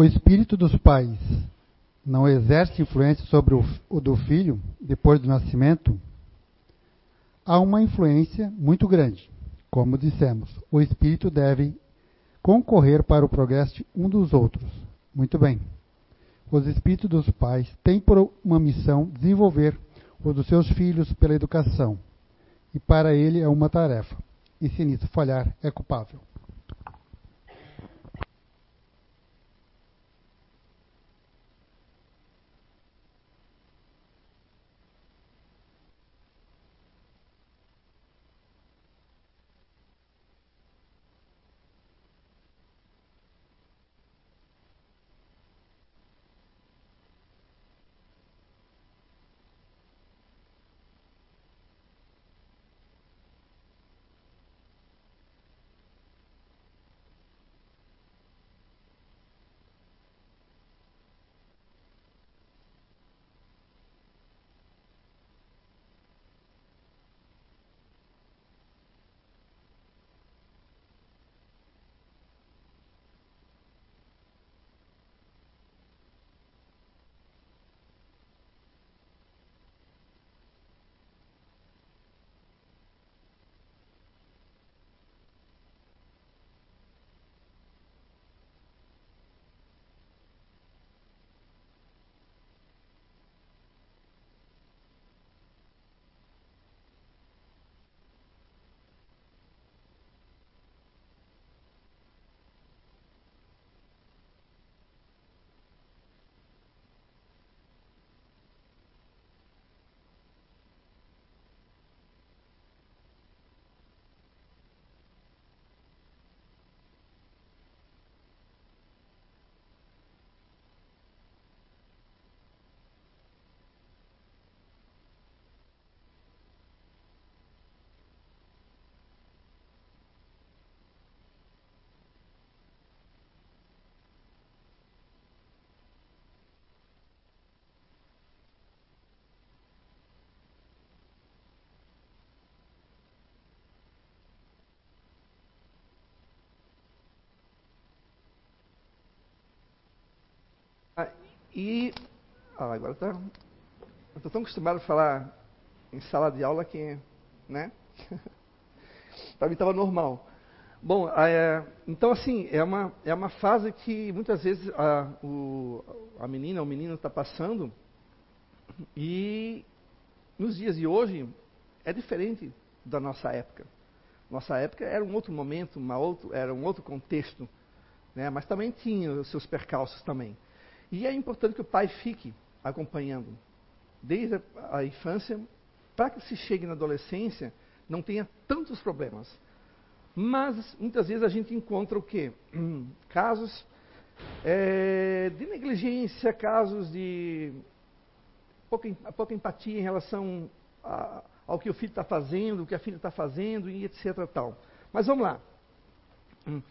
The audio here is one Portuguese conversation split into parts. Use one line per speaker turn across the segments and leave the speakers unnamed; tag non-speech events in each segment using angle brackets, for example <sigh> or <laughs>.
o espírito dos pais não exerce influência sobre o, o do filho depois do nascimento, há uma influência muito grande. Como dissemos, o espírito deve concorrer para o progresso um dos outros. Muito bem. Os espíritos dos pais têm por uma missão desenvolver o dos seus filhos pela educação. E para ele é uma tarefa. E se nisso falhar, é culpável.
E ah, agora tá, eu estou tão acostumado a falar em sala de aula que, né? <laughs> Para mim estava normal. Bom, é, então assim, é uma, é uma fase que muitas vezes a, o, a menina, o menino está passando e nos dias de hoje é diferente da nossa época. Nossa época era um outro momento, uma outro, era um outro contexto, né? mas também tinha os seus percalços também. E é importante que o pai fique acompanhando desde a infância, para que se chegue na adolescência, não tenha tantos problemas. Mas muitas vezes a gente encontra o quê? Casos é, de negligência, casos de pouca, pouca empatia em relação a, ao que o filho está fazendo, o que a filha está fazendo e etc. Tal. Mas vamos lá. Hum.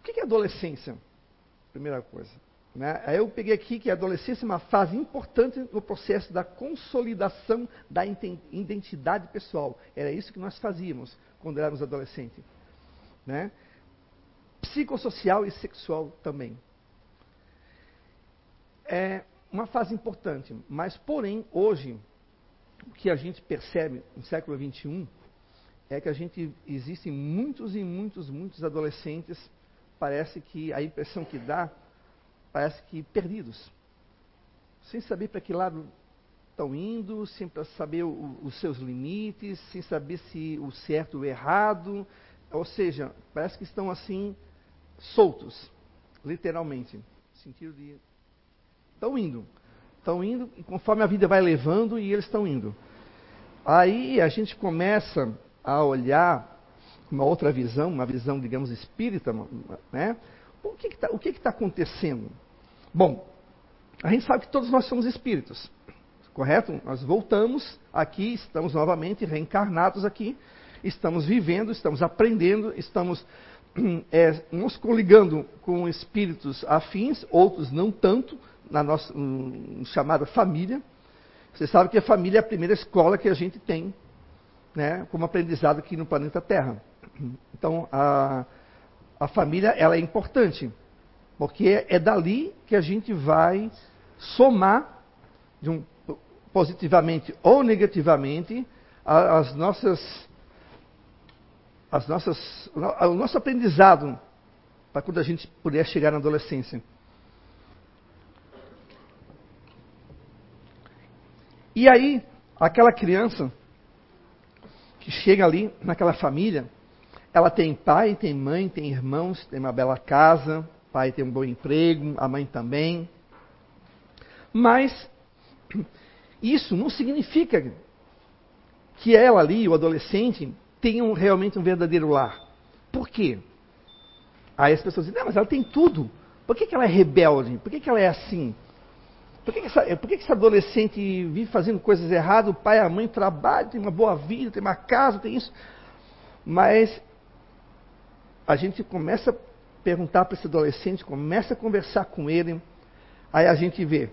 O que é adolescência? Primeira coisa. Né? Aí eu peguei aqui que a adolescência é uma fase importante no processo da consolidação da identidade pessoal. Era isso que nós fazíamos quando éramos adolescentes. Né? Psicossocial e sexual também. É uma fase importante, mas porém, hoje, o que a gente percebe no século XXI é que a gente existem muitos e muitos, muitos adolescentes, parece que a impressão que dá parece que perdidos, sem saber para que lado estão indo, sem saber o, os seus limites, sem saber se o certo ou o errado, ou seja, parece que estão assim soltos, literalmente, no sentido de estão indo, estão indo e conforme a vida vai levando e eles estão indo. Aí a gente começa a olhar uma outra visão, uma visão, digamos, espírita, né? O que está tá acontecendo? Bom, a gente sabe que todos nós somos espíritos, correto? Nós voltamos aqui, estamos novamente reencarnados aqui, estamos vivendo, estamos aprendendo, estamos é, nos coligando com espíritos afins, outros não tanto, na nossa um, chamada família. Você sabe que a família é a primeira escola que a gente tem, né, como aprendizado aqui no planeta Terra. Então, a, a família ela é importante. Porque é dali que a gente vai somar, um, positivamente ou negativamente, as nossas, as nossas, o nosso aprendizado para quando a gente puder chegar na adolescência. E aí, aquela criança que chega ali naquela família, ela tem pai, tem mãe, tem irmãos, tem uma bela casa, pai tem um bom emprego, a mãe também. Mas isso não significa que ela ali, o adolescente, tenha realmente um verdadeiro lar. Por quê? Aí as pessoas dizem, não, mas ela tem tudo. Por que, que ela é rebelde? Por que, que ela é assim? Por que, que, essa, por que, que esse adolescente vive fazendo coisas erradas? O pai e a mãe trabalham, tem uma boa vida, tem uma casa, tem isso. Mas a gente começa perguntar para esse adolescente, começa a conversar com ele, aí a gente vê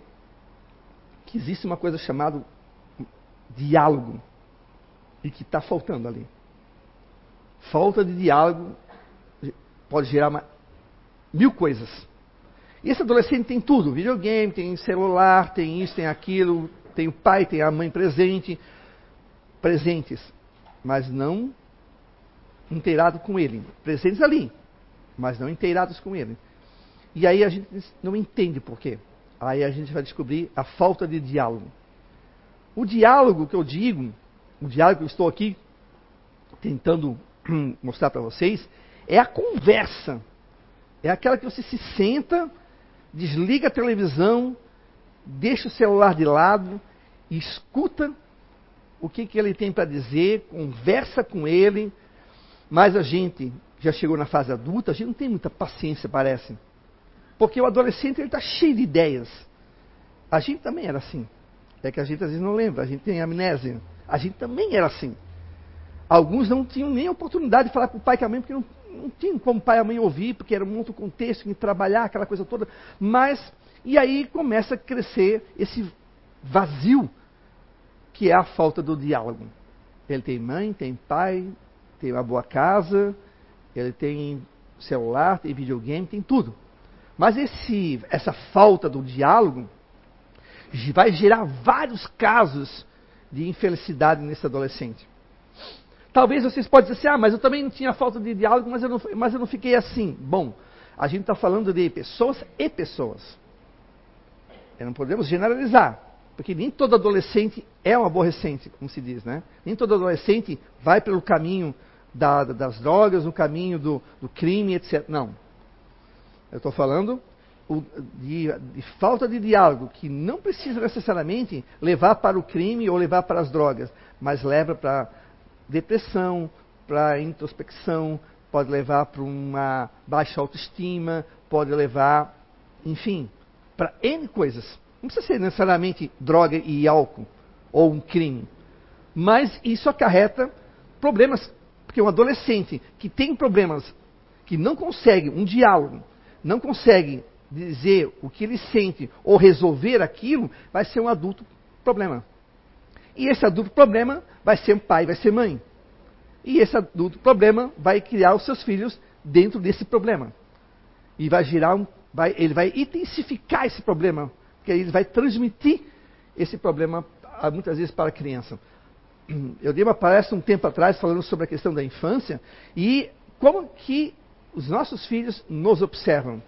que existe uma coisa chamada diálogo e que está faltando ali. Falta de diálogo pode gerar uma, mil coisas. E esse adolescente tem tudo: videogame, tem celular, tem isso, tem aquilo, tem o pai, tem a mãe presente, presentes, mas não inteirado com ele. Presentes ali, mas não inteirados com ele. E aí a gente não entende por quê. Aí a gente vai descobrir a falta de diálogo. O diálogo que eu digo, o diálogo que eu estou aqui tentando <clears throat> mostrar para vocês, é a conversa. É aquela que você se senta, desliga a televisão, deixa o celular de lado, escuta o que, que ele tem para dizer, conversa com ele, mas a gente já chegou na fase adulta, a gente não tem muita paciência, parece. Porque o adolescente está cheio de ideias. A gente também era assim. É que a gente às vezes não lembra, a gente tem amnésia. A gente também era assim. Alguns não tinham nem oportunidade de falar com o pai e com a mãe, porque não não tinha como pai e mãe ouvir, porque era um outro contexto, em trabalhar, aquela coisa toda. Mas, e aí começa a crescer esse vazio, que é a falta do diálogo. Ele tem mãe, tem pai, tem uma boa casa, ele tem celular, tem videogame, tem tudo. Mas esse, essa falta do diálogo vai gerar vários casos de infelicidade nesse adolescente. Talvez vocês possam dizer assim, ah, mas eu também não tinha falta de diálogo, mas eu não, mas eu não fiquei assim. Bom, a gente está falando de pessoas e pessoas. E não podemos generalizar, porque nem todo adolescente é um aborrecente, como se diz, né? Nem todo adolescente vai pelo caminho da, das drogas, o caminho do, do crime, etc. Não. Eu estou falando de, de, falta de diálogo, que não precisa necessariamente levar para o crime ou levar para as drogas, mas leva para depressão, para introspecção, pode levar para uma baixa autoestima, pode levar, enfim, para N coisas. Não precisa ser necessariamente droga e álcool ou um crime. Mas isso acarreta problemas, porque um adolescente que tem problemas, que não consegue um diálogo, não consegue dizer o que ele sente ou resolver aquilo, vai ser um adulto problema. E esse adulto problema vai ser um pai, vai ser mãe. E esse adulto problema vai criar os seus filhos dentro desse problema. E vai girar um, vai, ele vai intensificar esse problema, porque ele vai transmitir esse problema muitas vezes para a criança. Eu dei uma palestra um tempo atrás falando sobre a questão da infância e como que os nossos filhos nos observam.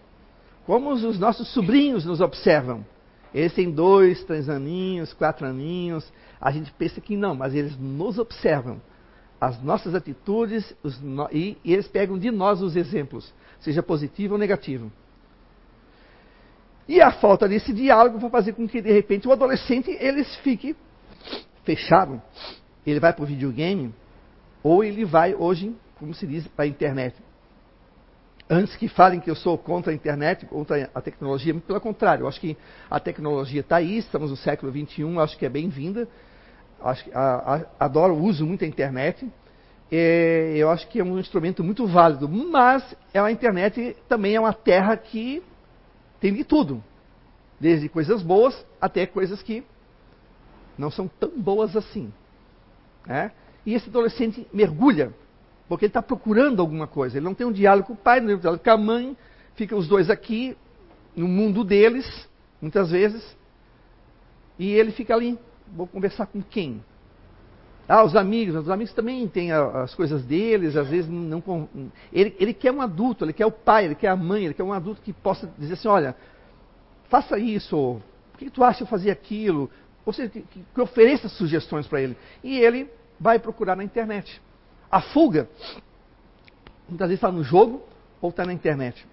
Como os nossos sobrinhos nos observam. Eles têm dois, três aninhos, quatro aninhos. A gente pensa que não, mas eles nos observam. As nossas atitudes no... e, e eles pegam de nós os exemplos, seja positivo ou negativo. E a falta desse diálogo vai fazer com que, de repente, o adolescente ele fique fechado. Ele vai para o videogame, ou ele vai, hoje, como se diz, para a internet. Antes que falem que eu sou contra a internet, contra a tecnologia, pelo contrário, eu acho que a tecnologia está aí, estamos no século XXI, acho que é bem-vinda. Adoro, uso muito a internet. Eu acho que é um instrumento muito válido, mas é a internet também é uma terra que tem de tudo, desde coisas boas até coisas que não são tão boas assim. Né? E esse adolescente mergulha porque ele está procurando alguma coisa. Ele não tem um diálogo com o pai, não tem um diálogo com a mãe, ficam os dois aqui no mundo deles, muitas vezes, e ele fica ali, vou conversar com quem? Ah, os amigos, os amigos também têm as coisas deles, às vezes não. Ele, ele quer um adulto, ele quer o pai, ele quer a mãe, ele quer um adulto que possa dizer assim: olha, faça isso, por que tu acha eu fazer aquilo? Ou seja, que, que ofereça sugestões para ele. E ele vai procurar na internet. A fuga, muitas vezes está no jogo ou está na internet.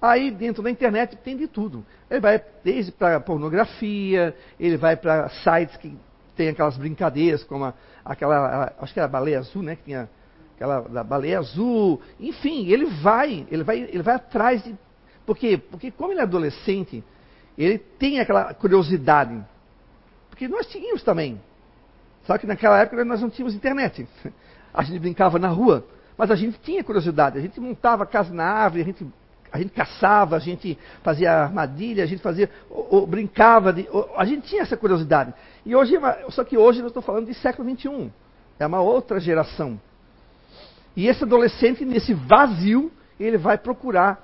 Aí dentro da internet tem de tudo. Ele vai desde para pornografia, ele vai para sites que tem aquelas brincadeiras, como a, aquela, a, acho que era a baleia azul, né? Que tinha aquela da baleia azul. Enfim, ele vai, ele vai, ele vai atrás de. Por quê? Porque como ele é adolescente, ele tem aquela curiosidade. Porque nós tínhamos também. Só que naquela época nós não tínhamos internet. A gente brincava na rua, mas a gente tinha curiosidade. A gente montava casa na árvore, a gente a gente caçava, a gente fazia armadilha, a gente fazia, ou, ou, brincava, de, ou, a gente tinha essa curiosidade. E hoje, só que hoje eu estou falando de século XXI. É uma outra geração. E esse adolescente, nesse vazio, ele vai procurar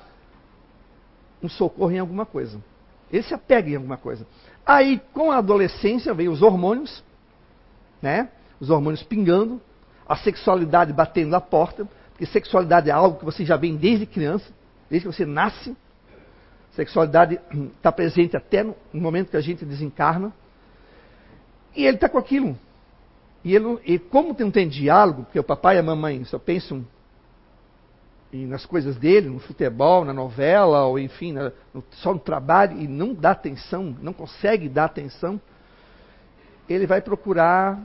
um socorro em alguma coisa. Ele se apega em alguma coisa. Aí, com a adolescência, vem os hormônios, né? Os hormônios pingando, a sexualidade batendo na porta, porque sexualidade é algo que você já vem desde criança desde que você nasce. Sexualidade está <clears throat> presente até no momento que a gente desencarna. E ele está com aquilo. E, ele, e como não tem diálogo, porque o papai e a mamãe só pensam nas coisas dele, no futebol, na novela, ou enfim, na, no, só no trabalho, e não dá atenção, não consegue dar atenção, ele vai procurar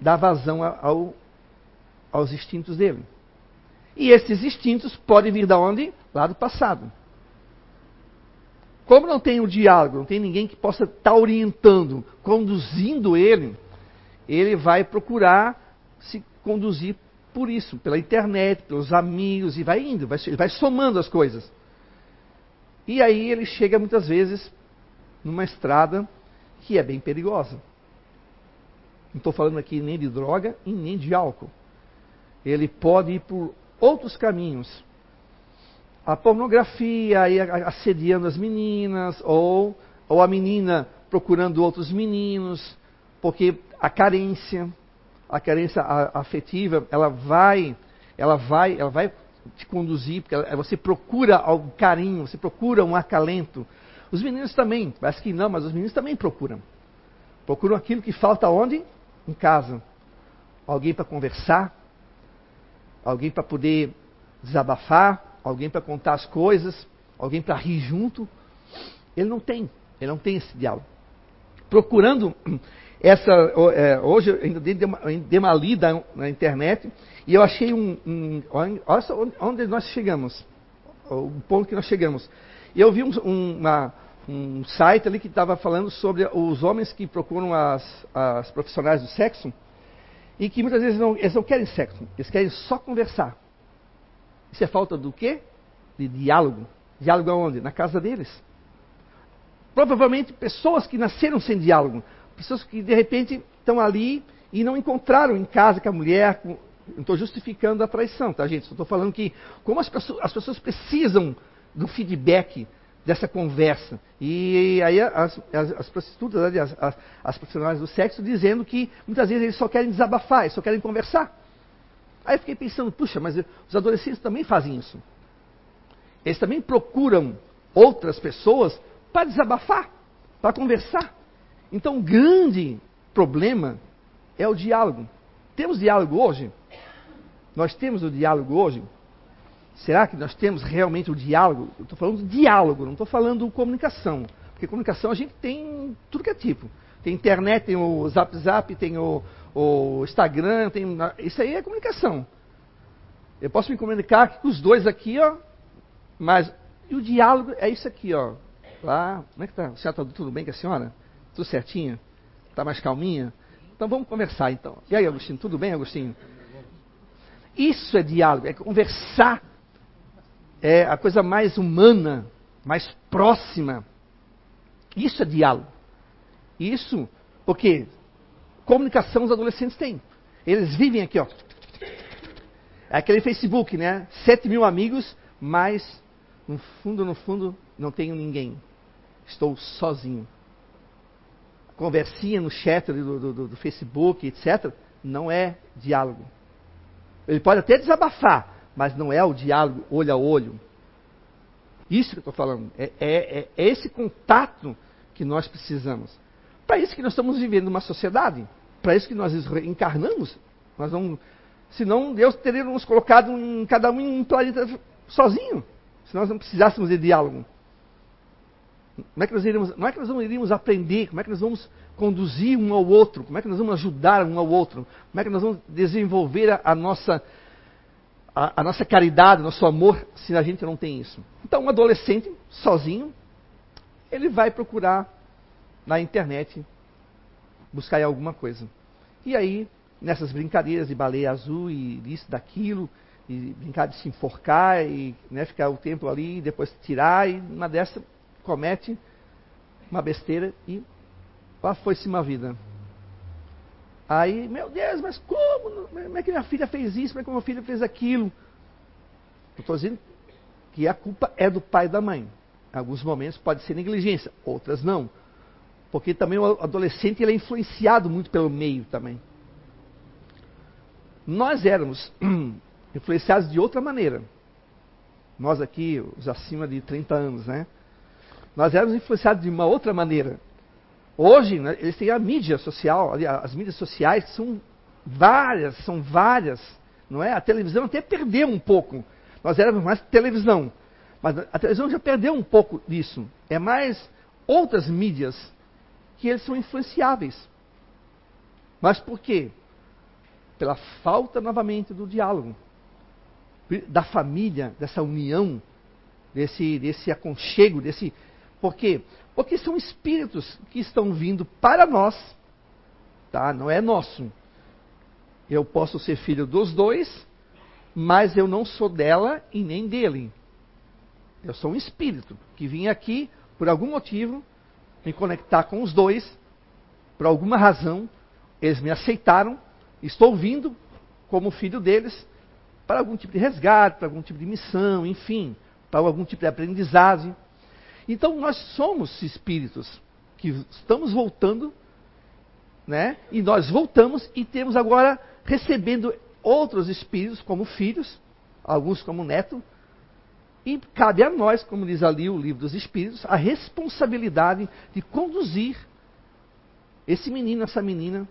dar vazão ao, aos instintos dele. E esses instintos podem vir da onde? Lá do passado. Como não tem o diálogo, não tem ninguém que possa estar tá orientando, conduzindo ele, ele vai procurar se conduzir por isso, pela internet, pelos amigos, e vai indo, vai, vai somando as coisas. E aí ele chega muitas vezes numa estrada que é bem perigosa. Não estou falando aqui nem de droga e nem de álcool. Ele pode ir por outros caminhos. A pornografia aí assediando as meninas, ou, ou a menina procurando outros meninos, porque a carência, a carência afetiva, ela vai, ela vai, ela vai te conduzir, porque ela, você procura um carinho, você procura um acalento. Os meninos também, parece que não, mas os meninos também procuram. Procuram aquilo que falta onde? Em casa. Alguém para conversar, alguém para poder desabafar, alguém para contar as coisas, alguém para rir junto. Ele não tem, ele não tem esse diálogo. Procurando essa, é, hoje ainda dei uma, lida na internet e eu achei um, um olha só onde nós chegamos, o ponto que nós chegamos. Eu vi um, uma, um site ali que estava falando sobre os homens que procuram as, as profissionais do sexo e que muitas vezes não, eles não querem sexo, eles querem só conversar. Isso é falta do quê? De diálogo. Diálogo aonde? Na casa deles. Provavelmente pessoas que nasceram sem diálogo. Pessoas que de repente estão ali e não encontraram em casa com a mulher. Não estou justificando a traição, tá, gente? Estou falando que como as pessoas, as pessoas precisam do feedback dessa conversa. E aí as, as, as prostitutas, as, as, profissionais do sexo, dizendo que muitas vezes eles só querem desabafar, eles só querem conversar. Aí eu fiquei pensando, puxa, mas os adolescentes também fazem isso. Eles também procuram outras pessoas para desabafar, para conversar. Então o grande problema é o diálogo. Temos diálogo hoje? Nós temos o diálogo hoje? Será que nós temos realmente o diálogo? Eu estou falando de diálogo, não estou falando comunicação. Porque comunicação a gente tem tudo que é tipo. Tem internet, tem o Zap Zap, tem o, o Instagram, tem. Isso aí é comunicação. Eu posso me comunicar com os dois aqui, ó. Mas e o diálogo é isso aqui, ó. Lá, como é que tá? A senhora está tudo bem com a senhora? Tudo certinho? Está mais calminha? Então vamos conversar então. E aí, Agostinho, tudo bem, Agostinho? Isso é diálogo, é conversar é a coisa mais humana, mais próxima. Isso é diálogo. Isso, porque comunicação os adolescentes têm. Eles vivem aqui, ó. É aquele Facebook, né? 7 mil amigos, mas no fundo, no fundo, não tenho ninguém. Estou sozinho. Conversinha no chat do, do, do Facebook, etc., não é diálogo. Ele pode até desabafar, mas não é o diálogo olho a olho. Isso que eu estou falando. É, é, é, esse contato que nós precisamos. Para isso que nós estamos vivendo uma sociedade. Para isso que nós encarnamos. Nós não, senão Deus teria nos colocado em cada um em um planeta sozinho. Se nós não precisássemos de diálogo. Como é que nós iríamos, não é que nós não iríamos aprender, como é que nós vamos conduzir um ao outro, como é que nós vamos ajudar um ao outro, como é que nós vamos desenvolver a, a nossa a, a, nossa caridade, nosso amor, se a gente não tem isso. Então, um adolescente, sozinho, ele vai procurar na internet buscar alguma coisa. E aí, nessas brincadeiras de baleia azul e disso, daquilo, e brincar de se enforcar e né, ficar o tempo ali e depois tirar, e uma dessa comete uma besteira e lá foi-se uma vida. Aí, meu Deus, mas como? Como é que minha filha fez isso? Como é que minha filha fez aquilo? Eu estou dizendo que a culpa é do pai e da mãe. Em alguns momentos pode ser negligência, outras não. Porque também o adolescente ele é influenciado muito pelo meio também. Nós éramos <clears throat> influenciados de outra maneira. Nós aqui, os acima de 30 anos, né? Nós éramos influenciados de uma outra maneira. Hoje, né, eles têm a mídia social, as mídias sociais são várias, são várias, não é? A televisão até perdeu um pouco. Nós éramos mais televisão, mas a televisão já perdeu um pouco disso. É mais outras mídias que eles são influenciáveis. Mas por quê? Pela falta novamente do diálogo, da família, dessa união, desse, desse aconchego, desse. Por quê? Porque são espíritos que estão vindo para nós, tá? Não é nosso. Eu posso ser filho dos dois, mas eu não sou dela e nem dele. Eu sou um espírito que vim aqui por algum motivo me conectar com os dois, por alguma razão, eles me aceitaram, estou vindo como filho deles para algum tipo de resgate, para algum tipo de missão, enfim, para algum tipo de aprendizagem. Então nós somos espíritos que estamos voltando, né? E nós voltamos e temos agora recebendo outros espíritos como filhos, alguns como neto, e cabe a nós, como diz ali o livro dos Espíritos, a responsabilidade de conduzir esse menino, essa menina,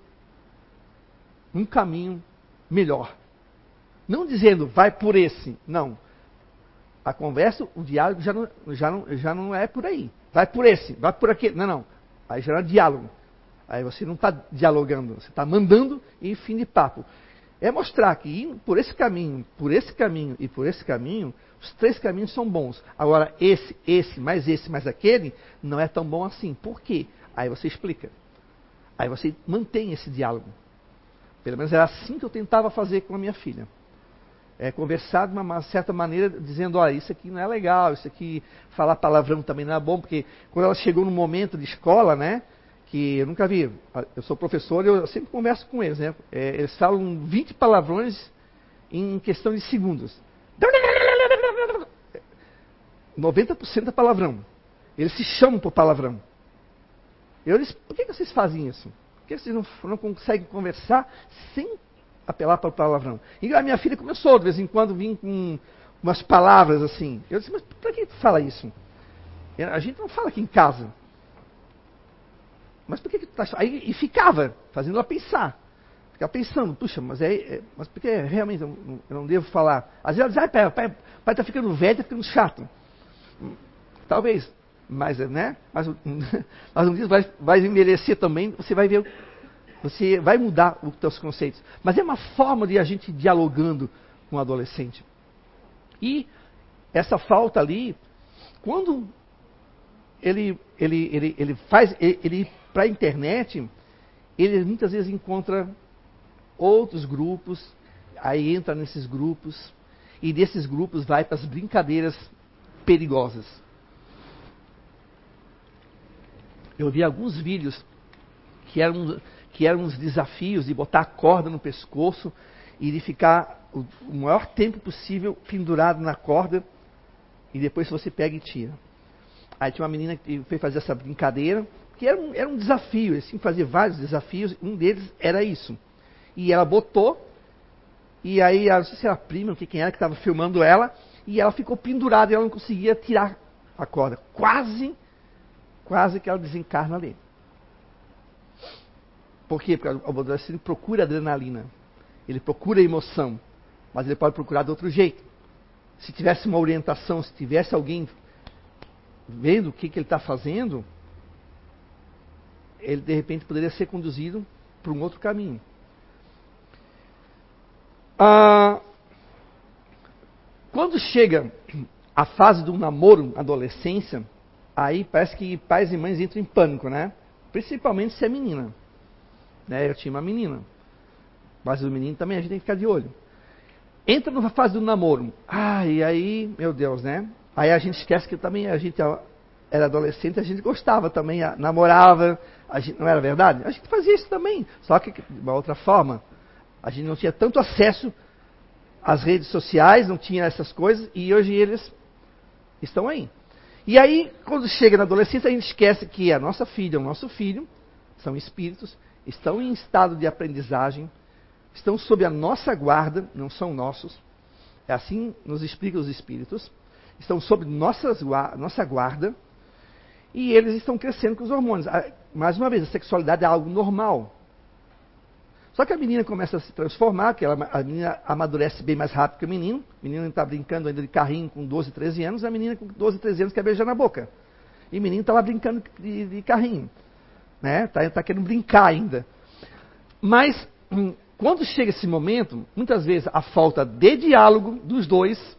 um caminho melhor. Não dizendo, vai por esse. Não. A conversa, o diálogo já não, já não, já não é por aí. Vai por esse, vai por aquele. Não, não. Aí já é diálogo. Aí você não está dialogando, você está mandando e fim de papo. É mostrar que por esse caminho, por esse caminho e por esse caminho, os três caminhos são bons. Agora, esse, esse, mais esse, mais aquele, não é tão bom assim. Por quê? Aí você explica. Aí você mantém esse diálogo. Pelo menos era assim que eu tentava fazer com a minha filha é, conversar de uma certa maneira, dizendo, olha, isso aqui não é legal, isso aqui, falar palavrão também não é bom, porque quando ela chegou no momento de escola, né, que eu nunca vi, eu sou professor, eu sempre converso com eles, né, é, eles falam 20 palavrões em questão de segundos. 90% é palavrão. Eles se chamam por palavrão. Eu disse, por que vocês fazem isso? Por que vocês não, não conseguem conversar sem apelar para o palavrão. E a minha filha começou, de vez em quando, vir com umas palavras assim. Eu disse, mas para que tu fala isso? A gente não fala aqui em casa. Mas por que, que tu tá Aí E ficava, fazendo ela pensar. Ficava pensando, puxa, mas é, é mas porque realmente eu não, eu não, devo falar. Às vezes ela diz, ah, pai, pai, pai tá ficando velho, tá ficando chato. Talvez, mas, né? Mas, <laughs> mas um dia vai, vai envelhecer também, você vai ver você vai mudar os seus conceitos. Mas é uma forma de a gente dialogando com o adolescente. E essa falta ali, quando ele, ele, ele, ele faz, ele, ele para a internet, ele muitas vezes encontra outros grupos, aí entra nesses grupos, e desses grupos vai para as brincadeiras perigosas. Eu vi alguns vídeos que eram que eram os desafios de botar a corda no pescoço e de ficar o, o maior tempo possível pendurado na corda e depois você pega e tira. Aí tinha uma menina que foi fazer essa brincadeira, que era um, era um desafio, assim, fazer vários desafios, um deles era isso. E ela botou, e aí, não sei se era a prima, não quem era que estava filmando ela, e ela ficou pendurada e ela não conseguia tirar a corda. Quase, quase que ela desencarna ali. Por quê? Porque o adolescente procura adrenalina, ele procura emoção, mas ele pode procurar de outro jeito. Se tivesse uma orientação, se tivesse alguém vendo o que, que ele está fazendo, ele de repente poderia ser conduzido para um outro caminho. Ah, quando chega a fase do namoro, adolescência, aí parece que pais e mães entram em pânico, né? Principalmente se é menina. Né? Eu tinha uma menina. Mas o menino também a gente tem que ficar de olho. Entra na fase do namoro. Ah, e aí, meu Deus, né? Aí a gente esquece que também a gente era adolescente, a gente gostava também, namorava, a gente, não era verdade? A gente fazia isso também, só que de uma outra forma. A gente não tinha tanto acesso às redes sociais, não tinha essas coisas, e hoje eles estão aí. E aí, quando chega na adolescência, a gente esquece que a nossa filha, o nosso filho, são espíritos, estão em estado de aprendizagem, estão sob a nossa guarda, não são nossos. É assim nos explica os espíritos. Estão sob nossas, nossa guarda e eles estão crescendo com os hormônios. Mais uma vez, a sexualidade é algo normal. Só que a menina começa a se transformar, que ela, a menina amadurece bem mais rápido que o menino. O menino está brincando ainda de carrinho com 12, 13 anos, a menina com 12, 13 anos quer beijar na boca. E o menino está lá brincando de, de carrinho. Né? Tá, tá querendo brincar ainda. Mas, hum, quando chega esse momento, muitas vezes a falta de diálogo dos dois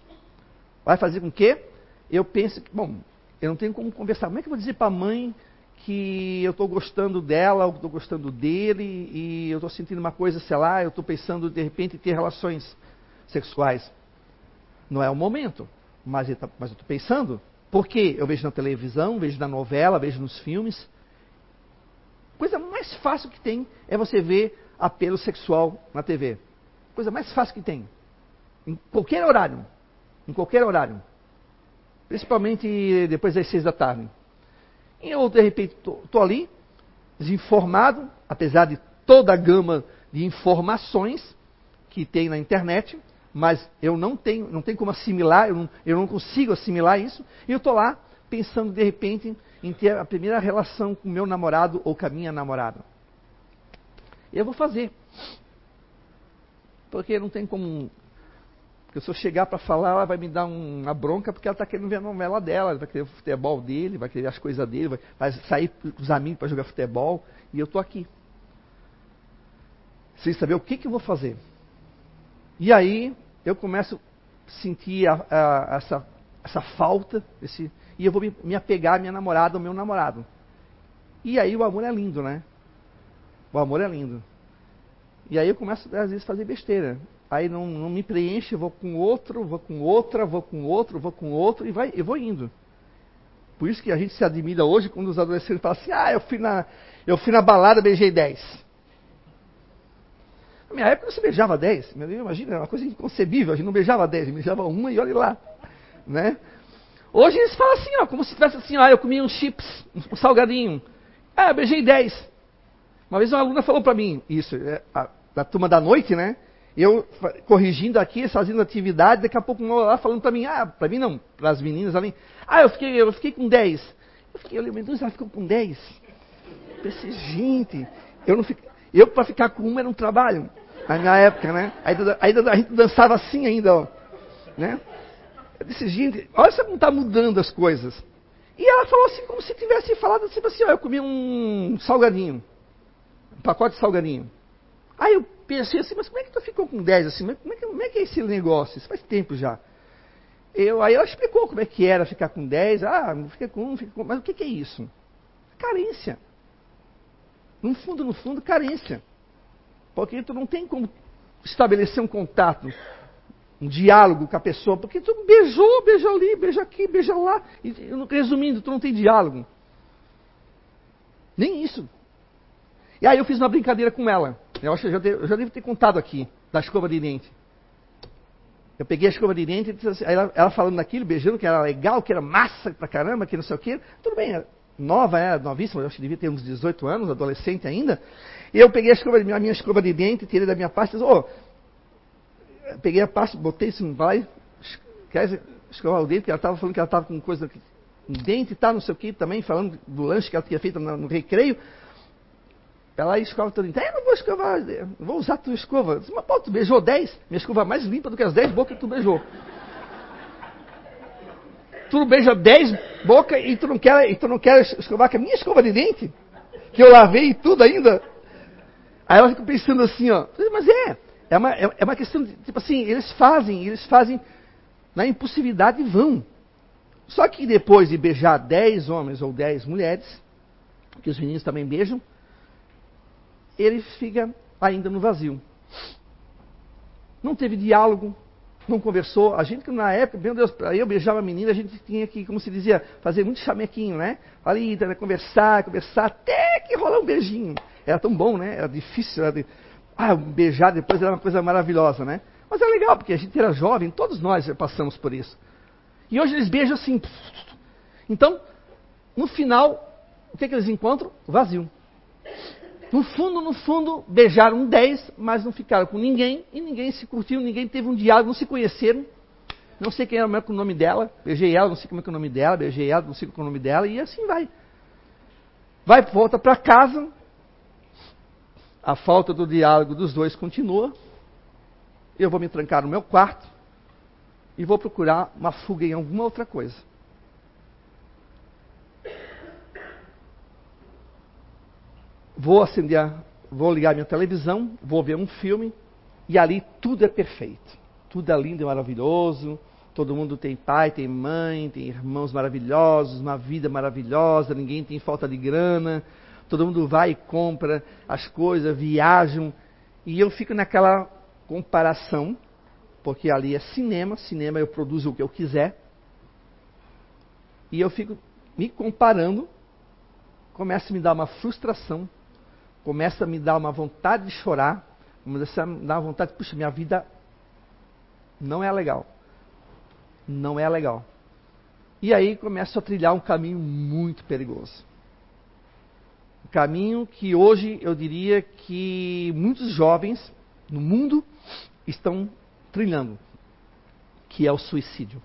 vai fazer com que eu pense que, bom, eu não tenho como conversar. Como é que eu vou dizer para a mãe que eu estou gostando dela, ou estou gostando dele, e eu estou sentindo uma coisa, sei lá, eu estou pensando de repente em ter relações sexuais? Não é o momento, mas eu estou pensando. Porque eu vejo na televisão, vejo na novela, vejo nos filmes. Coisa mais fácil que tem é você ver apelo sexual na TV. Coisa mais fácil que tem. Em qualquer horário. Em qualquer horário. Principalmente depois das seis da tarde. E eu, de repente, estou ali, desinformado, apesar de toda a gama de informações que tem na internet, mas eu não tenho, não tenho como assimilar, eu não, eu não consigo assimilar isso, e eu estou lá pensando, de repente, em ter a primeira relação com meu namorado ou com a minha namorada. Eu vou fazer. Porque não tem como porque se eu chegar para falar, ela vai me dar uma bronca porque ela está querendo ver a novela dela, vai querer o futebol dele, vai querer as coisas dele, vai, vai sair com os amigos para jogar futebol, e eu estou aqui. Sem saber o que, que eu vou fazer. E aí eu começo a sentir a, a, essa, essa falta, esse, e eu vou me, me apegar à minha namorada, ao meu namorado. E aí o amor é lindo, né? O amor é lindo. E aí eu começo, às vezes, a fazer besteira aí não, não me preenche, vou com outro, vou com outra, vou com outro, vou com outro, e vai, eu vou indo. Por isso que a gente se admira hoje quando os adolescentes falam assim, ah, eu fui na, eu fui na balada, beijei 10. Na minha época não se beijava 10. Imagina, é uma coisa inconcebível, a gente não beijava 10, beijava uma e olha lá. Né? Hoje eles falam assim, ó, como se tivesse assim, ah, eu comi uns chips, um salgadinho. Ah, eu beijei 10. Uma vez uma aluna falou para mim, isso, é, a, da turma da noite, né? eu corrigindo aqui, fazendo atividade, daqui a pouco uma lá falando para mim, ah, para mim não, para as meninas ali, ah, eu fiquei, eu fiquei com 10. Eu fiquei, eu lembro, ela ficou com 10. Eu pensei, gente, eu não fiquei, eu para ficar com uma era um trabalho, na minha época, né? Ainda, ainda a gente dançava assim ainda, ó, né? Eu disse, gente, olha como está mudando as coisas. E ela falou assim, como se tivesse falado assim, assim, ó, eu comi um salgadinho, um pacote de salgadinho. Aí eu pensei assim, mas como é que tu ficou com 10 assim? Como é que, como é, que é esse negócio? Isso faz tempo já. Eu, aí ela explicou como é que era ficar com 10. Ah, fica com um, fica com... Mas o que, que é isso? Carência. No fundo, no fundo, carência. Porque tu não tem como estabelecer um contato, um diálogo com a pessoa, porque tu beijou, beija ali, beija aqui, beija lá. E, resumindo, tu não tem diálogo. Nem isso. E aí eu fiz uma brincadeira com ela. Eu acho que eu já, devo, eu já devo ter contado aqui, da escova de dente. Eu peguei a escova de dente assim, ela, ela, falando daquilo, beijando, que era legal, que era massa pra caramba, que não sei o quê. Tudo bem, nova, é, novíssima, eu acho que devia ter uns 18 anos, adolescente ainda. E eu peguei a, escova, a minha escova de dente, tirei da minha pasta e disse, oh, peguei a pasta, botei isso, vai, quer escovar o dente, porque ela estava falando que ela estava com coisa, um dente e tal, não sei o que, também falando do lanche que ela tinha feito no, no recreio. Ela escova todo dia. É, não vou escovar, não vou usar tua escova. Disse, mas pô, tu beijou 10? Minha escova é mais limpa do que as 10 bocas que tu beijou. tu beija 10 bocas e tu não quer, e tu não quer escovar com a minha escova de dente? Que eu lavei tudo ainda? Aí ela fica pensando assim, ó. Mas é, é uma, é, é uma questão de, tipo assim, eles fazem, eles fazem na impulsividade e vão. Só que depois de beijar 10 homens ou 10 mulheres, que os meninos também beijam, ele fica ainda no vazio. Não teve diálogo, não conversou. A gente, na época, meu Deus, para eu beijar uma menina, a gente tinha que, como se dizia, fazer muito chamequinho, né? Ali, né, conversar, conversar, até que rolar um beijinho. Era tão bom, né? Era difícil. Era. Ah, beijar depois era uma coisa maravilhosa, né? Mas é legal, porque a gente era jovem, todos nós passamos por isso. E hoje eles beijam assim. Então, no final, o que, é que eles encontram? Vazio. No fundo, no fundo, beijaram 10, mas não ficaram com ninguém, e ninguém se curtiu, ninguém teve um diálogo, não se conheceram. Não sei quem era o nome dela, beijei ela, não sei como é, é o nome dela, beijei ela, não sei qual é o nome dela, e assim vai. Vai, volta para casa, a falta do diálogo dos dois continua, eu vou me trancar no meu quarto e vou procurar uma fuga em alguma outra coisa. vou acender, vou ligar minha televisão, vou ver um filme e ali tudo é perfeito. Tudo é lindo e maravilhoso. Todo mundo tem pai, tem mãe, tem irmãos maravilhosos, uma vida maravilhosa, ninguém tem falta de grana. Todo mundo vai e compra as coisas, viajam. E eu fico naquela comparação, porque ali é cinema, cinema eu produzo o que eu quiser. E eu fico me comparando, começa a me dar uma frustração, começa a me dar uma vontade de chorar, começa a me dar uma vontade, puxa, minha vida não é legal. Não é legal. E aí começo a trilhar um caminho muito perigoso. Caminho que hoje eu diria que muitos jovens no mundo estão trilhando, que é o suicídio.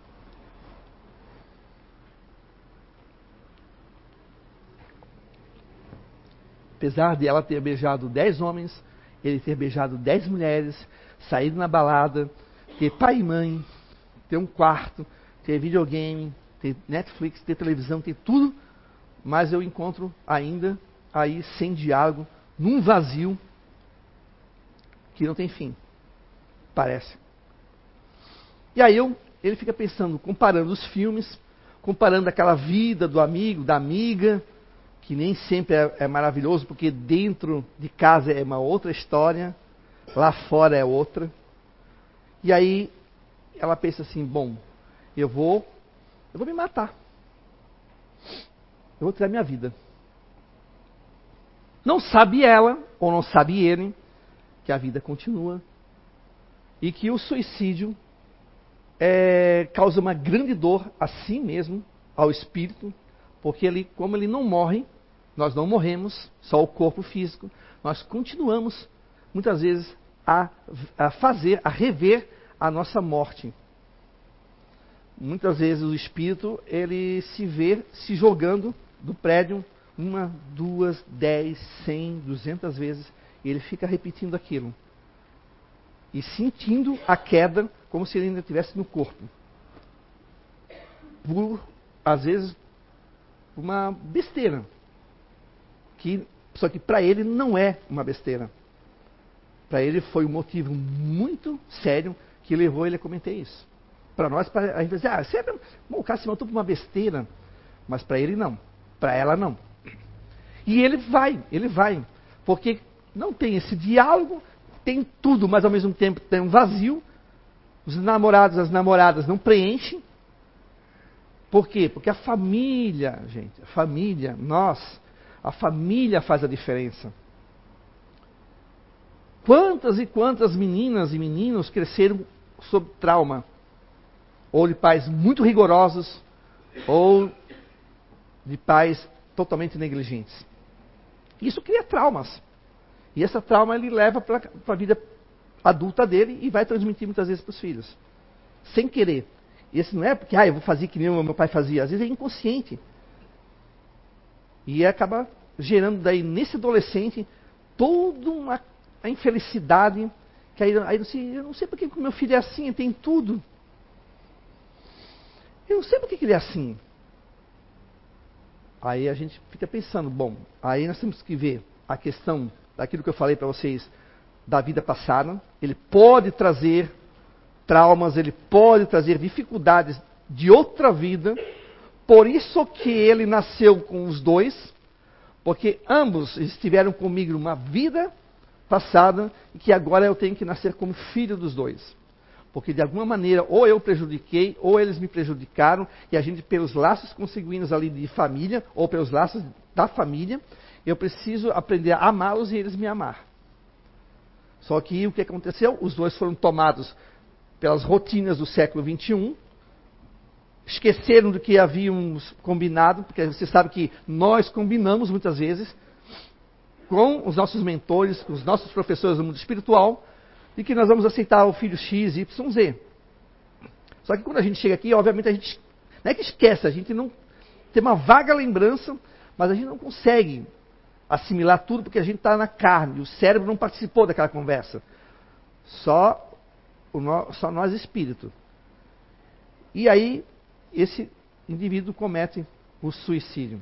apesar de ela ter beijado dez homens, ele ter beijado dez mulheres, saído na balada, ter pai e mãe, ter um quarto, ter videogame, ter Netflix, ter televisão, ter tudo, mas eu encontro ainda aí sem diálogo, num vazio que não tem fim. Parece. E aí eu, ele fica pensando, comparando os filmes, comparando aquela vida do amigo, da amiga, que nem sempre é, é, maravilhoso, porque dentro de casa é uma outra história, lá fora é outra. E aí ela pensa assim: bom, eu vou, eu vou me matar. Eu vou tirar minha vida. Não sabe ela, ou não sabe ele, que a vida continua. E que o suicídio é, causa uma grande dor a si mesmo, ao espírito, porque ele, como ele não morre, nós não morremos, só o corpo físico, nós continuamos, muitas vezes, a, a fazer, a rever a nossa morte. Muitas vezes o espírito, ele se vê se jogando do prédio uma, duas, dez, cem, duzentas vezes, e ele fica repetindo aquilo. E sentindo a queda como se ele ainda estivesse no corpo. Por, às vezes, uma besteira que só que para ele não é uma besteira. Para ele foi um motivo muito sério que levou ele a cometer isso. Para nós, pra, a gente diz, ah, você, é bom, o cara se matou por uma besteira. Mas para ele não. Para ela não. E ele vai, ele vai. Porque não tem esse diálogo, tem tudo, mas ao mesmo tempo tem um vazio. Os namorados, as namoradas não preenchem. Por quê? Porque a família, gente, a família, nós, a família faz a diferença. Quantas e quantas meninas e meninos cresceram sob trauma, ou de pais muito rigorosos, ou de pais totalmente negligentes. Isso cria traumas. E essa trauma ele leva para a vida adulta dele e vai transmitir muitas vezes para os filhos. Sem querer. Esse não é porque, ah, eu vou fazer que nem meu pai fazia. Às vezes é inconsciente. E acaba gerando daí nesse adolescente toda uma a infelicidade. Que aí, aí assim, eu não sei porque meu filho é assim, tem tudo. Eu não sei porque ele é assim. Aí a gente fica pensando, bom, aí nós temos que ver a questão daquilo que eu falei para vocês da vida passada. Ele pode trazer traumas, ele pode trazer dificuldades de outra vida. Por isso que ele nasceu com os dois, porque ambos estiveram comigo numa vida passada e que agora eu tenho que nascer como filho dos dois. Porque de alguma maneira, ou eu prejudiquei, ou eles me prejudicaram, e a gente, pelos laços consanguíneos ali de família, ou pelos laços da família, eu preciso aprender a amá-los e eles me amar. Só que o que aconteceu? Os dois foram tomados pelas rotinas do século XXI, esqueceram do que havíamos combinado, porque você sabe que nós combinamos muitas vezes com os nossos mentores, com os nossos professores do mundo espiritual, e que nós vamos aceitar o filho X, Y, Z. Só que quando a gente chega aqui, obviamente a gente não é que esquece, a gente não tem uma vaga lembrança, mas a gente não consegue assimilar tudo porque a gente está na carne, o cérebro não participou daquela conversa. Só, no, só nós espírito. E aí, esse indivíduo comete o suicídio.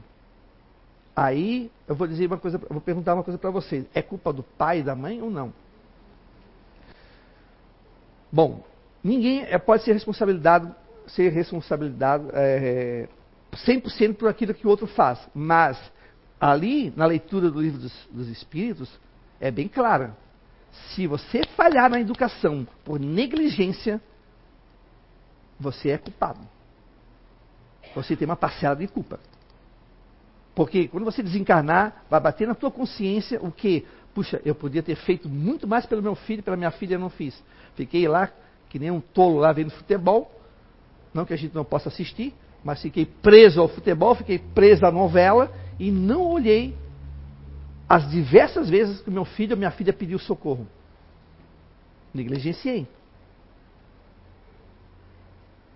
Aí, eu vou dizer uma coisa, vou perguntar uma coisa para vocês: é culpa do pai e da mãe ou não? Bom, ninguém é, pode ser responsabilidade, ser responsabilidade é, 100% por aquilo que o outro faz. Mas, ali, na leitura do livro dos, dos Espíritos, é bem clara. Se você falhar na educação por negligência, você é culpado. Você tem uma parcela de culpa. Porque quando você desencarnar, vai bater na tua consciência o que? Puxa, eu podia ter feito muito mais pelo meu filho, pela minha filha eu não fiz. Fiquei lá, que nem um tolo lá vendo futebol. Não que a gente não possa assistir, mas fiquei preso ao futebol, fiquei preso à novela e não olhei as diversas vezes que meu filho ou minha filha pediu socorro. Negligenciei.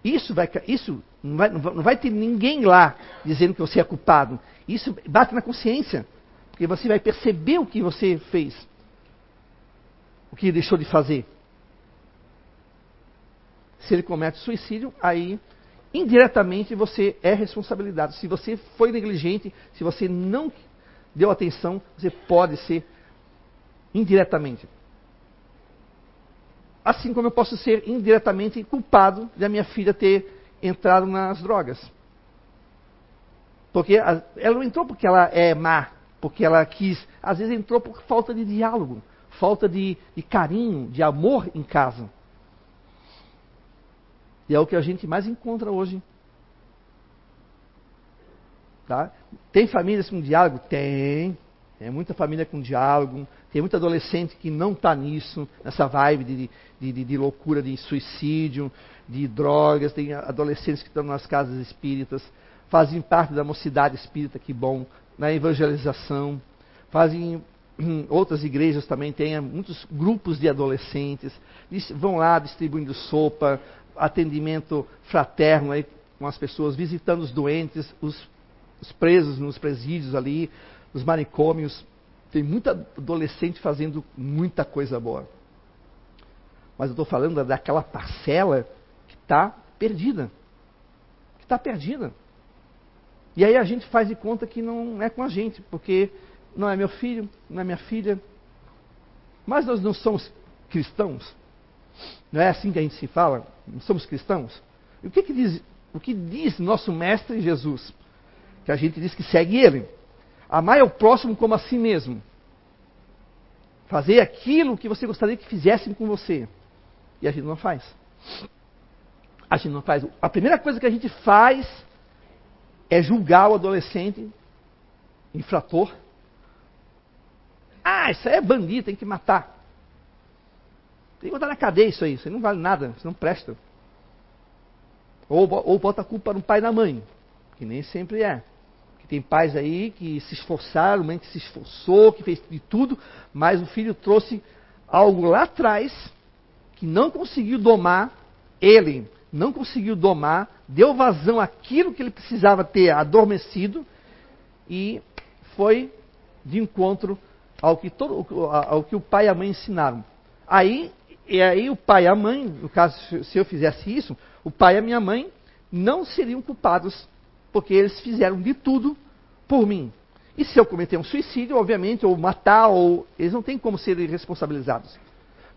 Isso, vai, isso não, vai, não vai ter ninguém lá dizendo que você é culpado. Isso bate na consciência. Porque você vai perceber o que você fez. O que deixou de fazer. Se ele comete suicídio, aí indiretamente você é responsabilidade. Se você foi negligente, se você não deu atenção, você pode ser indiretamente. Assim como eu posso ser indiretamente culpado da minha filha ter entrado nas drogas. Porque ela não entrou porque ela é má, porque ela quis. Às vezes entrou por falta de diálogo, falta de, de carinho, de amor em casa. E é o que a gente mais encontra hoje. Tá? Tem famílias com diálogo? Tem. Tem muita família com diálogo. Tem muito adolescente que não está nisso, nessa vibe de, de, de, de, loucura, de suicídio, de drogas. Tem adolescentes que estão nas casas espíritas, fazem parte da mocidade espírita, que bom, na evangelização. Fazem <clears throat> outras igrejas também têm muitos grupos de adolescentes, vão lá distribuindo sopa, atendimento fraterno aí com as pessoas, visitando os doentes, os, os presos nos presídios ali, nos manicômios. Tem muita adolescente fazendo muita coisa boa. Mas eu estou falando daquela parcela que está perdida. Que está perdida. E aí a gente faz de conta que não é com a gente, porque não é meu filho, não é minha filha. Mas nós não somos cristãos. Não é assim que a gente se fala? Não somos cristãos? E o que, que diz, o que diz nosso mestre Jesus? Que a gente diz que segue ele. Amar o próximo como a si mesmo. Fazer aquilo que você gostaria que fizessem com você. E a gente não faz. A gente não faz. A primeira coisa que a gente faz é julgar o adolescente infrator. Ah, isso aí é bandido, tem que matar. Tem que botar na cadeia isso aí, isso aí não vale nada, isso não presta. Ou, ou bota a culpa no pai e na mãe, que nem sempre é. Que tem pais aí que se esforçaram, mãe que se esforçou, que fez de tudo, mas o filho trouxe algo lá atrás que não conseguiu domar ele, não conseguiu domar, deu vazão àquilo que ele precisava ter adormecido e foi de encontro ao que, todo, ao que o pai e a mãe ensinaram. Aí, e aí o pai e a mãe, no caso, se eu fizesse isso, o pai e a minha mãe não seriam culpados, porque eles fizeram de tudo por mim. E se eu cometer um suicídio, obviamente, ou matar, ou eles não têm como serem responsabilizados.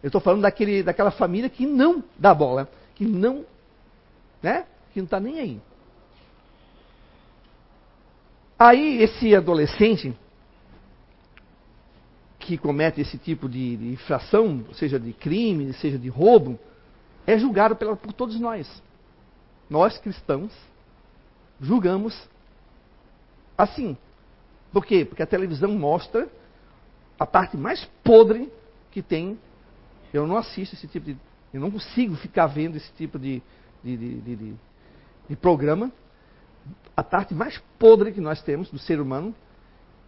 Eu estou falando daquele, daquela família que não dá bola, que não, né, que não está nem aí. Aí esse adolescente que comete esse tipo de, infração, seja de crime, seja de roubo, é julgado pela, por todos nós. Nós cristãos julgamos assim. Por quê? Porque a televisão mostra a parte mais podre que tem. Eu não assisto esse tipo de. Eu não consigo ficar vendo esse tipo de, de, de, de, de programa a parte mais podre que nós temos do ser humano,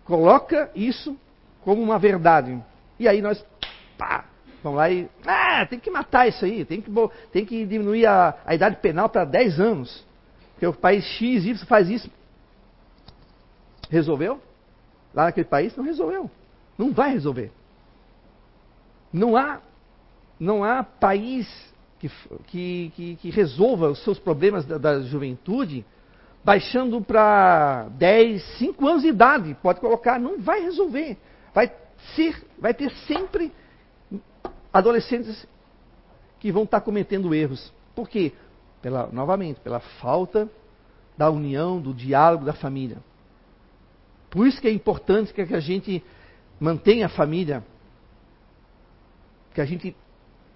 coloca isso como uma verdade. E aí nós, pá, vamos lá e, ah, tem que matar isso aí, tem que, tem que diminuir a, a idade penal para 10 anos. Porque o país X, Y faz isso. Resolveu? Lá naquele país não resolveu. Não vai resolver. Não há, não há país que, que, que, que resolva os seus problemas da, da juventude baixando para 10, 5 anos de idade, pode colocar, não vai resolver. Vai ser, vai ter sempre adolescentes que vão estar cometendo erros. Por quê? Pela, novamente, pela falta da união, do diálogo da família. Por isso que é importante que a gente mantenha a família, que a gente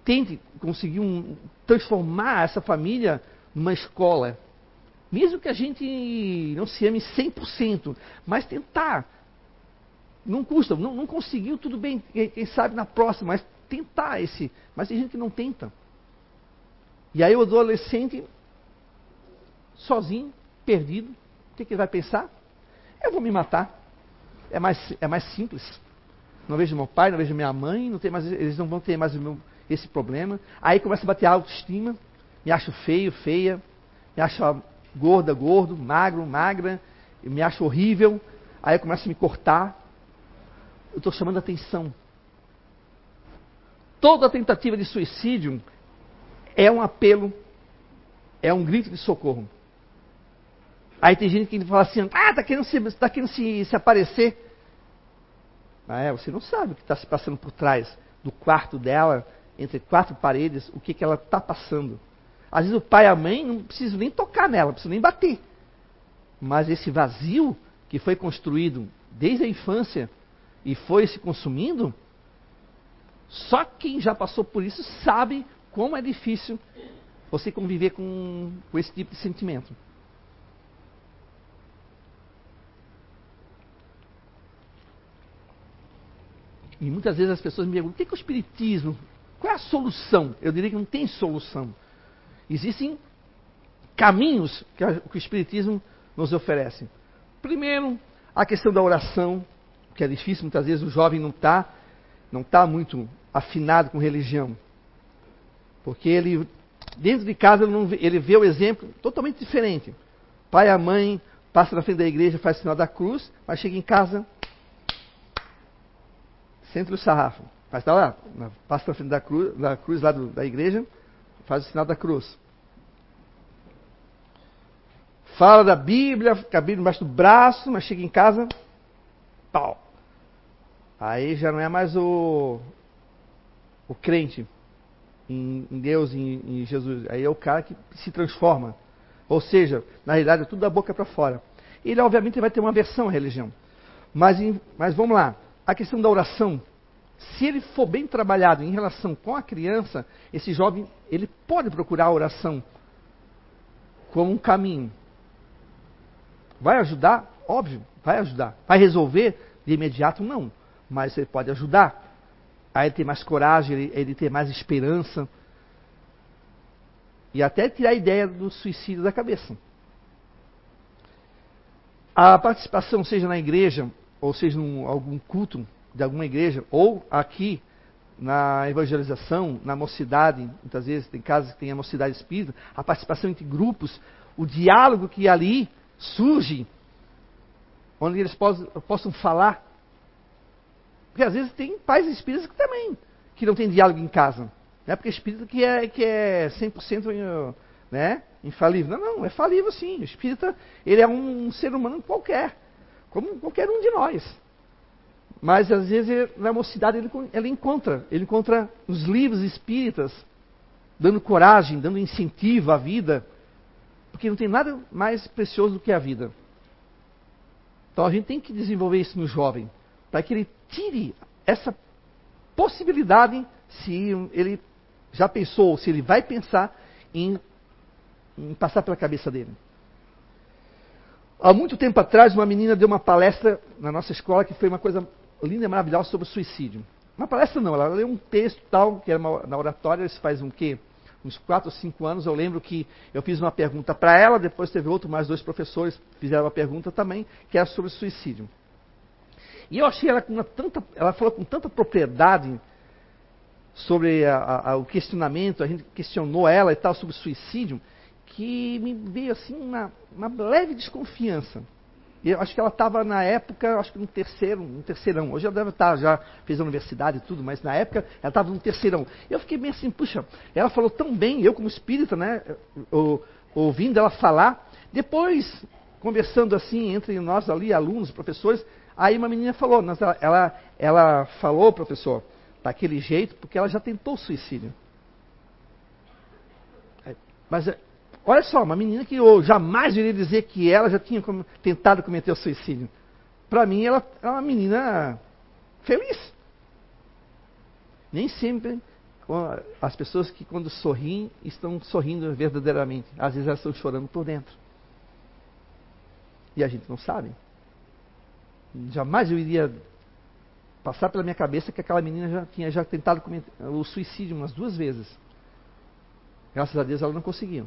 tente conseguir um, transformar essa família numa escola, mesmo que a gente não se ame 100%, mas tentar. Não custa, não, não conseguiu, tudo bem, quem sabe na próxima, mas tentar esse. Mas tem gente que não tenta. E aí o adolescente, sozinho, perdido, o que, que ele vai pensar? Eu vou me matar. É mais, é mais simples. Não vejo meu pai, não vejo minha mãe, não tem mais, eles não vão ter mais meu, esse problema. Aí começa a bater a autoestima, me acho feio, feia, me acho gorda, gordo, magro, magra, me acho horrível, aí eu começo a me cortar. Eu estou chamando atenção. Toda tentativa de suicídio é um apelo, é um grito de socorro. Aí tem gente que fala assim, ah, está querendo, se, tá querendo se, se aparecer. Ah, é, você não sabe o que está se passando por trás do quarto dela, entre quatro paredes, o que, que ela está passando. Às vezes o pai e a mãe não precisam nem tocar nela, não precisam nem bater. Mas esse vazio que foi construído desde a infância e foi se consumindo, só quem já passou por isso sabe como é difícil você conviver com, com esse tipo de sentimento. E muitas vezes as pessoas me perguntam: o que é o Espiritismo? Qual é a solução? Eu diria que não tem solução. Existem caminhos que, o Espiritismo nos oferece. Primeiro, a questão da oração, que é difícil, muitas vezes o jovem não está não tá muito afinado com religião. Porque ele, dentro de casa, ele, não, ele vê o exemplo totalmente diferente. Pai e a mãe passa na frente da igreja, faz o sinal da cruz, mas chega em casa, senta o sarrafo. Mas está lá, passa na frente da cruz, da cruz lá do, da igreja, faz o sinal da cruz. Fala da Bíblia, com a Bíblia embaixo do braço, mas chega em casa, pau. Aí já não é mais o, o crente em, em Deus, em, em, Jesus. Aí é o cara que se transforma. Ou seja, na realidade é tudo da boca para fora. Ele, obviamente, vai ter uma versão à religião. Mas, mas vamos lá. A questão da oração se ele for bem trabalhado em relação com a criança, esse jovem ele pode procurar a oração como um caminho. Vai ajudar? Óbvio, vai ajudar. Vai resolver de imediato? Não. Mas ele pode ajudar. a ele ter mais coragem, ele, ele ter mais esperança. E até tirar a ideia do suicídio da cabeça. A participação, seja na igreja, ou seja em algum culto de alguma igreja, ou aqui na evangelização, na mocidade, muitas vezes tem casas que tem a mocidade espírita, a participação entre grupos, o diálogo que ali surge, onde eles possam, possam falar. Porque às vezes tem pais espíritas que também, que não tem diálogo em casa. Não é porque espírita que é, que é 100% né, infalível. Não, não, é falível sim. O espírita, ele é um ser humano qualquer, como qualquer um de nós. Mas às vezes ele, na mocidade ele, ele encontra, ele encontra os livros espíritas dando coragem, dando incentivo à vida, porque não tem nada mais precioso do que a vida. Então a gente tem que desenvolver isso no jovem, para que ele tire essa possibilidade, se ele já pensou, se ele vai pensar em, em passar pela cabeça dele. Há muito tempo atrás, uma menina deu uma palestra na nossa escola que foi uma coisa linda e maravilhosa sobre o suicídio. Uma palestra não, ela leu um texto tal, que era uma, na oratória, isso faz um quê? Uns 4 ou 5 anos, eu lembro que eu fiz uma pergunta para ela, depois teve outro, mais dois professores fizeram uma pergunta também, que era sobre o suicídio. E eu achei ela com uma tanta, ela falou com tanta propriedade sobre a, a, o questionamento, a gente questionou ela e tal sobre suicídio, que me veio assim uma, uma leve desconfiança. Eu acho que ela estava na época, acho que no terceiro, no terceirão. Hoje ela deve estar, já fez a universidade e tudo, mas na época ela estava no terceirão. Eu fiquei bem assim, puxa, ela falou tão bem, eu como espírita, né, ouvindo ela falar. Depois, conversando assim entre nós ali, alunos, professores, aí uma menina falou, ela, ela, falou, professor, daquele jeito, porque ela já tentou suicídio. Mas Olha só, uma menina que eu jamais iria dizer que ela já tinha tentado cometer o suicídio. Para mim, ela é uma menina feliz. Nem sempre as pessoas que quando sorriem estão sorrindo verdadeiramente. Às vezes elas estão chorando por dentro. E a gente não sabe. Jamais eu iria passar pela minha cabeça que aquela menina já tinha já tentado o suicídio umas duas vezes. Graças a Deus ela não conseguiu.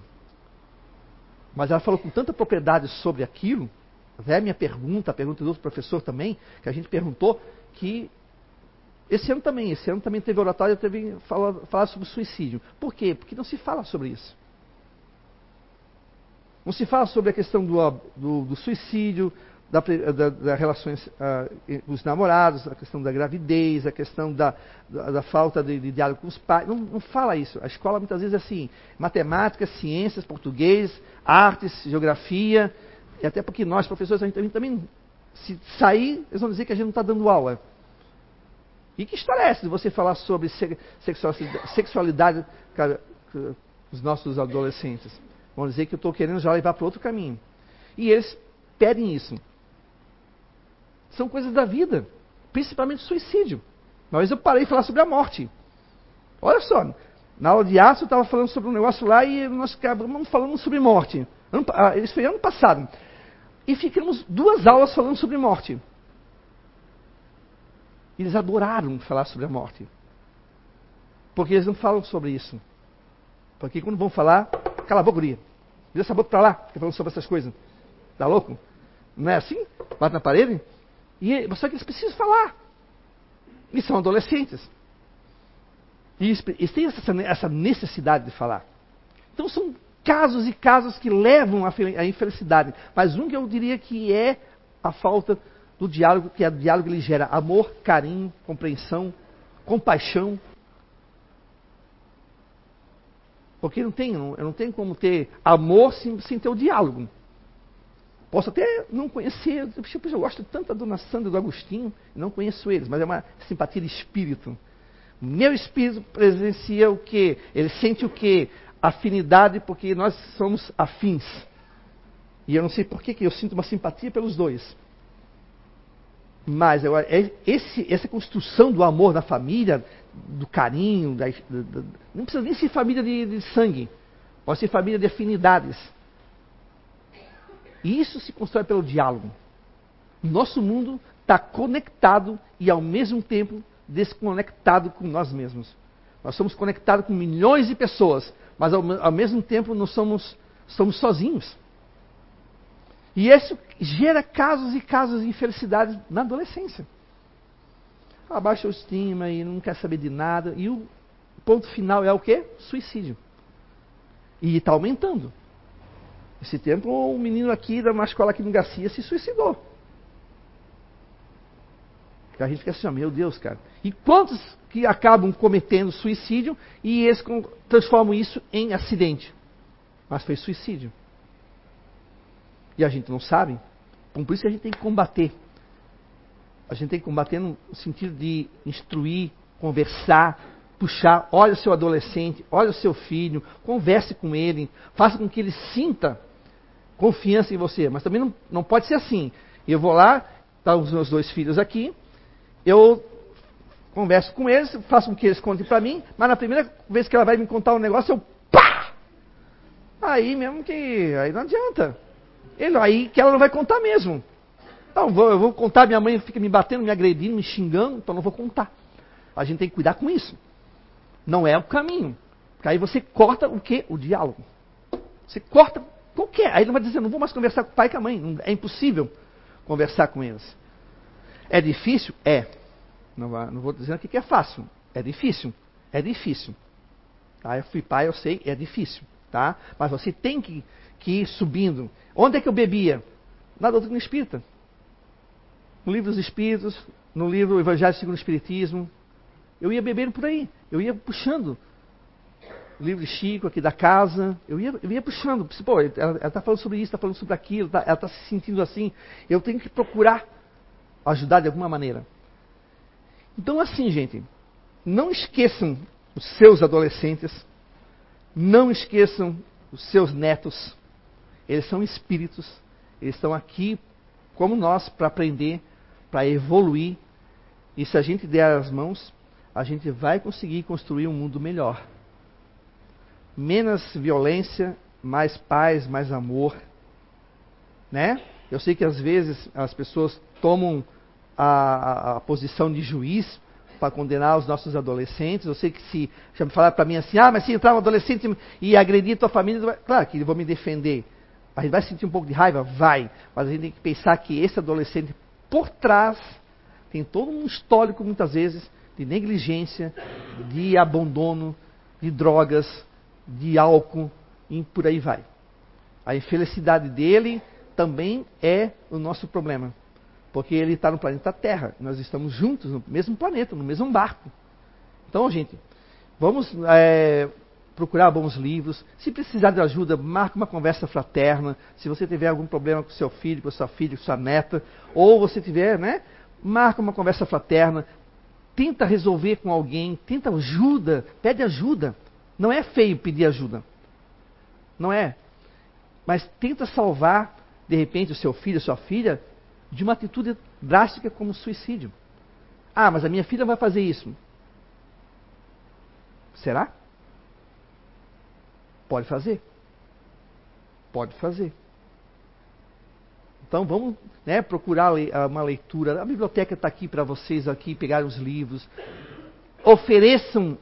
Mas ela falou com tanta propriedade sobre aquilo, a minha pergunta, a pergunta do outro professor também, que a gente perguntou, que esse ano também, esse ano também teve oratório, teve falar, falar sobre suicídio. Por quê? Porque não se fala sobre isso. Não se fala sobre a questão do, do, do suicídio, da, da, da relações uh, os namorados, a questão da gravidez, a questão da, da, da falta de, de, diálogo com os pais. Não, não, fala isso. A escola muitas vezes é assim: matemática, ciências, português, artes, geografia, e até porque nós, professores, a gente, a gente também, se sair, eles vão dizer que a gente não está dando aula. E que história é essa de você falar sobre sexualidade, sexualidade com os nossos adolescentes? Vão dizer que eu estou querendo já levar para outro caminho. E eles pedem isso são coisas da vida, principalmente suicídio. Vez eu parei de falar sobre a morte. Olha só, na aula de aço eu estava falando sobre um negócio lá e nós acabamos falando sobre morte. Ano, ah, isso foi ano passado. E ficamos duas aulas falando sobre morte. Eles adoraram falar sobre a morte. Porque eles não falam sobre isso. Porque quando vão falar, cala a boca, guria. Vira essa boca para lá, fica falando sobre essas coisas. Tá louco? Não é assim? Bate na parede? E, só que eles precisam falar. E são adolescentes. E eles têm essa necessidade de falar. Então são casos e casos que levam à infelicidade. Mas um que eu diria que é a falta do diálogo, que é o diálogo ele gera amor, carinho, compreensão, compaixão. Porque não tem, não, não tem como ter amor sem, sem ter o diálogo. Posso até não conhecer, tipo, eu gosto tanto da Dona Sandra e do Agostinho, não conheço eles, mas é uma simpatia de espírito. Meu espírito presencia o quê? Ele sente o quê? Afinidade, porque nós somos afins. E eu não sei por que, que eu sinto uma simpatia pelos dois. Mas agora, é esse, essa construção do amor na família, do carinho, da, da, não precisa nem ser família de, de sangue, pode ser família de afinidades. E isso se constrói pelo diálogo. Nosso mundo está conectado e ao mesmo tempo desconectado com nós mesmos. Nós somos conectados com milhões de pessoas, mas ao, ao mesmo tempo nós somos, somos sozinhos. E isso gera casos e casos de infelicidade na adolescência. A baixa autoestima e não quer saber de nada. E o ponto final é o quê? Suicídio. E está aumentando. Esse tempo, um menino aqui da uma escola aqui no Garcia se suicidou. A gente fica assim, meu Deus, cara. E quantos que acabam cometendo suicídio e eles transformam isso em acidente? Mas foi suicídio. E a gente não sabe. Por isso que a gente tem que combater. A gente tem que combater no sentido de instruir, conversar, puxar. Olha o seu adolescente, olha o seu filho, converse com ele, faça com que ele sinta confiança em você. Mas também não, não pode ser assim. Eu vou lá, tá os meus dois filhos aqui, eu converso com eles, faço com que eles contem para mim, mas na primeira vez que ela vai me contar um negócio, eu pá! Aí mesmo que. Aí não adianta. Ele, aí que ela não vai contar mesmo. Então, vou, eu vou contar, minha mãe fica me batendo, me agredindo, me xingando, então não vou contar. A gente tem que cuidar com isso. Não é o caminho. Porque aí você corta o que? O diálogo. Você corta qualquer. Aí ele vai dizer, não vou mais conversar com o pai e com a mãe. É impossível conversar com eles. É difícil? É. Não, não vou dizer aqui que é fácil. É difícil. É difícil. Tá? Eu fui pai, eu sei, é difícil. Tá? Mas você tem que, que ir subindo. Onde é que eu bebia? Na doutrina espírita. No livro dos Espíritos, no livro Evangelho segundo o Espiritismo. Eu ia bebendo por aí. Eu ia puxando. O livro de Chico aqui da casa. Eu ia, eu ia puxando. Pô, ela está falando sobre isso, está falando sobre aquilo, tá, ela está se sentindo assim. Eu tenho que procurar ajudar de alguma maneira. Então, assim, gente, não esqueçam os seus adolescentes, não esqueçam os seus netos. Eles são espíritos, eles estão aqui como nós para aprender, para evoluir. E se a gente der as mãos, a gente vai conseguir construir um mundo melhor. Menos violência, mais paz, mais amor. Né? Eu sei que às vezes as pessoas tomam a, a, posição de juiz para condenar os nossos adolescentes. Eu sei que se, se falar para mim assim, ah, mas se entrar um adolescente e agredir tua família, claro que eu vou me defender. A gente vai sentir um pouco de raiva? Vai. Mas a gente tem que pensar que esse adolescente, por trás, tem todo um histórico, muitas vezes, de negligência, de abandono, de drogas, de álcool, e por aí vai. A infelicidade dele também é o nosso problema. Porque ele está no planeta Terra. Nós estamos juntos no mesmo planeta, no mesmo barco. Então, gente, vamos é, procurar bons livros. Se precisar de ajuda, marque uma conversa fraterna. Se você tiver algum problema com seu filho, com sua filha, com sua neta, ou você tiver, né? Marca uma conversa fraterna. Tenta resolver com alguém, tenta ajuda, pede ajuda. Não é feio pedir ajuda. Não é. Mas tenta salvar, de repente, o seu filho, a sua filha, de uma atitude drástica como suicídio. Ah, mas a minha filha vai fazer isso. Será? Pode fazer. Pode fazer. Então vamos né, procurar uma leitura. A biblioteca está aqui para vocês aqui pegar os livros. Ofereçam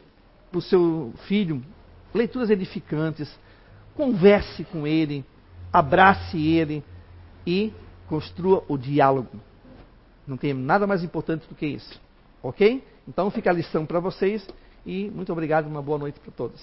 para o seu filho leituras edificantes. Converse com ele, abrace ele e construa o diálogo. Não tem nada mais importante do que isso. Ok? Então fica a lição para vocês e muito obrigado, uma boa noite para todos.